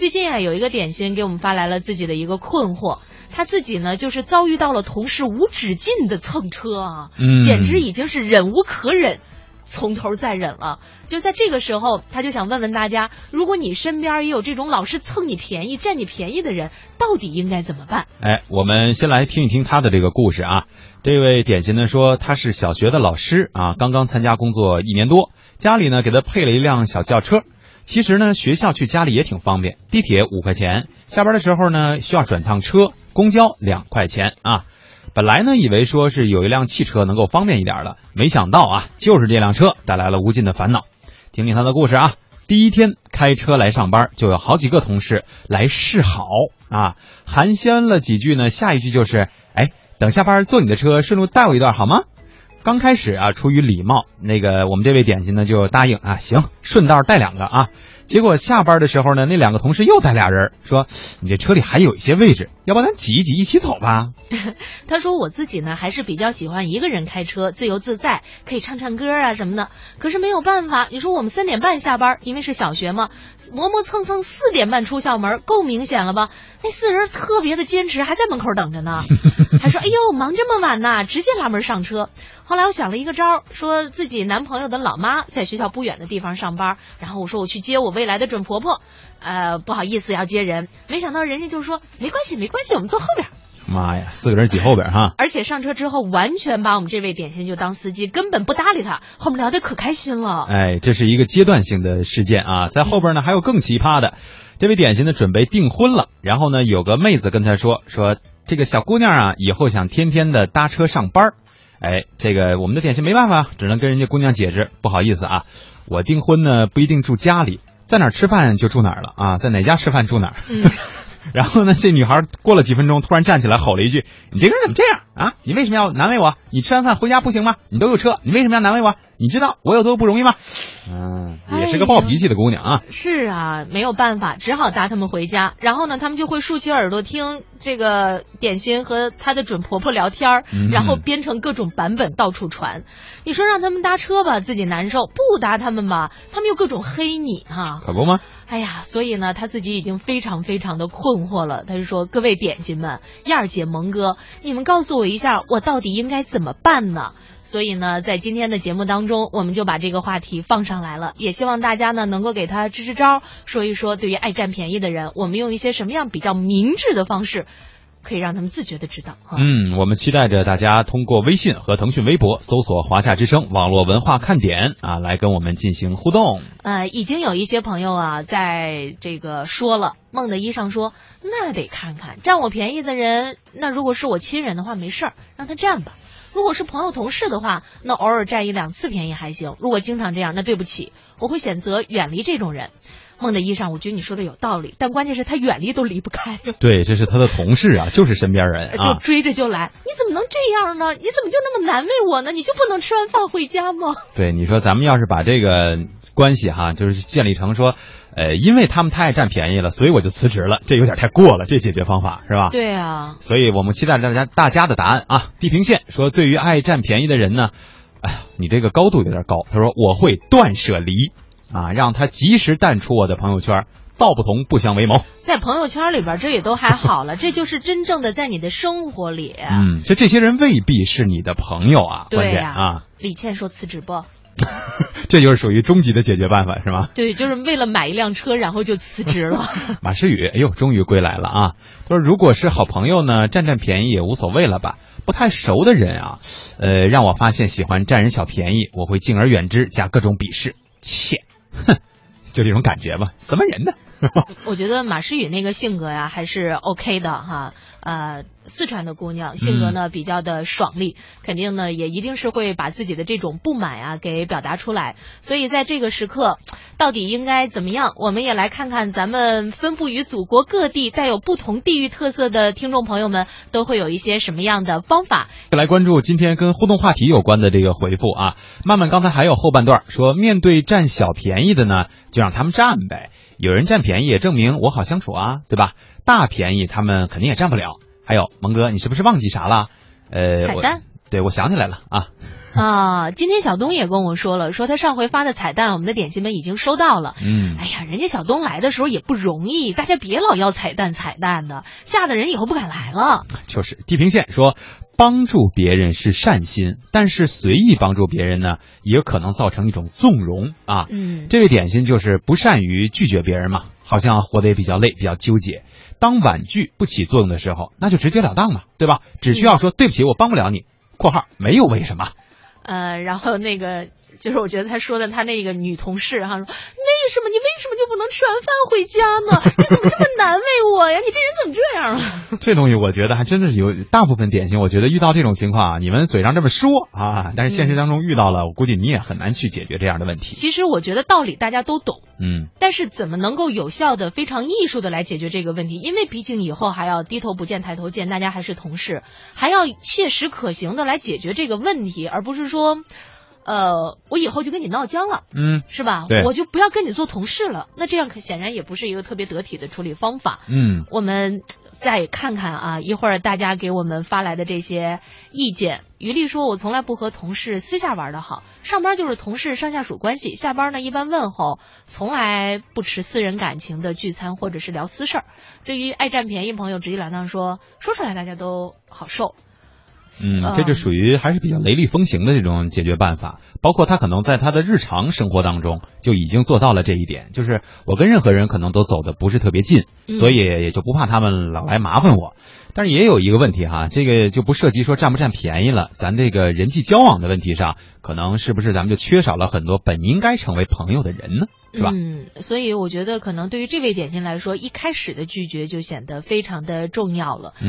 最近啊，有一个点心给我们发来了自己的一个困惑，他自己呢就是遭遇到了同事无止境的蹭车啊，嗯简直已经是忍无可忍。从头再忍了，就在这个时候，他就想问问大家：如果你身边也有这种老是蹭你便宜、占你便宜的人，到底应该怎么办？哎，我们先来听一听他的这个故事啊。这位点心呢说他是小学的老师啊，刚刚参加工作一年多，家里呢给他配了一辆小轿车。其实呢，学校去家里也挺方便，地铁五块钱，下班的时候呢需要转趟车，公交两块钱啊。本来呢以为说是有一辆汽车能够方便一点的，没想到啊，就是这辆车带来了无尽的烦恼。听听他的故事啊。第一天开车来上班，就有好几个同事来示好啊，寒暄了几句呢，下一句就是，哎，等下班坐你的车，顺路带我一段好吗？刚开始啊，出于礼貌，那个我们这位点心呢就答应啊，行，顺道带两个啊。结果下班的时候呢，那两个同事又带俩人，说你这车里还有一些位置，要不咱挤一挤一起走吧？他说我自己呢还是比较喜欢一个人开车，自由自在，可以唱唱歌啊什么的。可是没有办法，你说我们三点半下班，因为是小学嘛，磨磨蹭蹭四点半出校门，够明显了吧？那四人特别的坚持，还在门口等着呢，还说哎呦忙这么晚呐，直接拉门上车。后来我想了一个招儿，说自己男朋友的老妈在学校不远的地方上班，然后我说我去接我未来的准婆婆，呃不好意思要接人，没想到人家就说没关系没关系，我们坐后边。妈呀，四个人挤后边哈。而且上车之后，完全把我们这位点心就当司机，根本不搭理他。后面聊得可开心了。哎，这是一个阶段性的事件啊，在后边呢还有更奇葩的，这位点心呢准备订婚了，然后呢有个妹子跟他说说这个小姑娘啊以后想天天的搭车上班，哎，这个我们的点心没办法，只能跟人家姑娘解释，不好意思啊，我订婚呢不一定住家里，在哪儿吃饭就住哪儿了啊，在哪家吃饭住哪儿。然后呢，这女孩过了几分钟，突然站起来吼了一句：“你这个人怎么这样啊？你为什么要难为我？你吃完饭回家不行吗？你都有车，你为什么要难为我？你知道我有多不容易吗？”嗯，也是个暴脾气的姑娘啊。是啊，没有办法，只好搭他们回家。然后呢，他们就会竖起耳朵听这个点心和她的准婆婆聊天儿，嗯然后编成各种版本到处传。你说让他们搭车吧，自己难受；不搭他们吧，他们又各种黑你哈、可不吗？哎呀，所以呢，他自己已经非常非常的困惑了。他就说：“各位点心们，燕儿姐、蒙哥，你们告诉我一下，我到底应该怎么办呢？”所以呢，在今天的节目当中，我们就把这个话题放上来了，也希望大家呢能够给他支支招，说一说对于爱占便宜的人，我们用一些什么样比较明智的方式，可以让他们自觉的知道哈。嗯，我们期待着大家通过微信和腾讯微博搜索“华夏之声网络文化看点”啊，来跟我们进行互动。呃，已经有一些朋友啊，在这个说了，梦的衣裳说，那得看看占我便宜的人，那如果是我亲人的话，没事儿，让他占吧。如果是朋友同事的话，那偶尔占一两次便宜还行。如果经常这样，那对不起，我会选择远离这种人。梦的衣裳，我觉得你说的有道理，但关键是他远离都离不开，对，这是他的同事啊，就是身边人就啊。追着就来。你怎么能这样呢？你怎么就那么难为我呢？你就不能吃完饭回家吗？对，你说咱们要是把这个关系哈，就是建立成说，呃，因为他们太爱占便宜了，所以我就辞职了，这有点太过了，这解决方法是吧？对啊，所以我们期待大家大家的答案啊。地平线说，对于爱占便宜的人呢，哎呀，你这个高度有点高。他说我会断舍离啊，让他及时淡出我的朋友圈，道不同不相为谋。在朋友圈里边，这也都还好了，这就是真正的在你的生活里。嗯，就这些人未必是你的朋友啊，关对呀、键啊，李倩说辞职不？这就是属于终极的解决办法是吗？对，就是为了买一辆车，然后就辞职了。马诗雨，哎呦，终于归来了啊！他说，如果是好朋友呢，占占便宜也无所谓了吧？不太熟的人啊，呃，让我发现喜欢占人小便宜，我会敬而远之，加各种鄙视，切，哼，就这种感觉吧。什么人呢？我觉得马诗雨那个性格呀，还是 OK 的哈。呃，四川的姑娘性格呢比较的爽利，肯定呢也一定是会把自己的这种不满啊给表达出来。所以在这个时刻，到底应该怎么样？我们也来看看咱们分布于祖国各地、带有不同地域特色的听众朋友们都会有一些什么样的方法。来关注今天跟互动话题有关的这个回复啊。曼曼刚才还有后半段说，面对占小便宜的呢，就让他们占呗。有人占便宜，也证明我好相处啊，对吧？大便宜他们肯定也占不了。还有蒙哥，你是不是忘记啥了？呃，我彩蛋对，我想起来了啊。啊，今天小东也跟我说了，说他上回发的彩蛋，我们的点心们已经收到了。嗯，哎呀，人家小东来的时候也不容易，大家别老要彩蛋彩蛋的，吓得人以后不敢来了。就是地平线说，帮助别人是善心，但是随意帮助别人呢，也可能造成一种纵容啊。嗯，这位点心就是不善于拒绝别人嘛，好像活得也比较累，比较纠结。当婉拒不起作用的时候，那就直截了当嘛，对吧？只需要说对不起，我帮不了你。（括号没有为什么）呃，然后那个就是我觉得他说的他那个女同事哈说，为什么你为什么就不能吃完饭回家呢？你怎么这么难为我呀？你这人怎么这样啊？这东西我觉得还真的是有大部分典型，我觉得遇到这种情况啊，你们嘴上这么说啊，但是现实当中遇到了，我估计你也很难去解决这样的问题。其实我觉得道理大家都懂，嗯，但是怎么能够有效的、非常艺术的来解决这个问题？因为毕竟以后还要低头不见抬头见，大家还是同事，还要切实可行的来解决这个问题，而不是说。呃，我以后就跟你闹僵了，嗯，是吧？我就不要跟你做同事了。那这样可显然也不是一个特别得体的处理方法。嗯，我们再看看啊，一会儿大家给我们发来的这些意见。于丽说：“我从来不和同事私下玩的好，上班就是同事上下属关系，下班呢一般问候，从来不持私人感情的聚餐或者是聊私事儿。对于爱占便宜朋友，直截了当说，说出来大家都好受。”嗯，这就属于还是比较雷厉风行的这种解决办法。包括他可能在他的日常生活当中就已经做到了这一点，就是我跟任何人可能都走的不是特别近，所以也就不怕他们老来麻烦我。但是也有一个问题哈，这个就不涉及说占不占便宜了，咱这个人际交往的问题上，可能是不是咱们就缺少了很多本应该成为朋友的人呢？是吧？嗯，所以我觉得可能对于这位点心来说，一开始的拒绝就显得非常的重要了。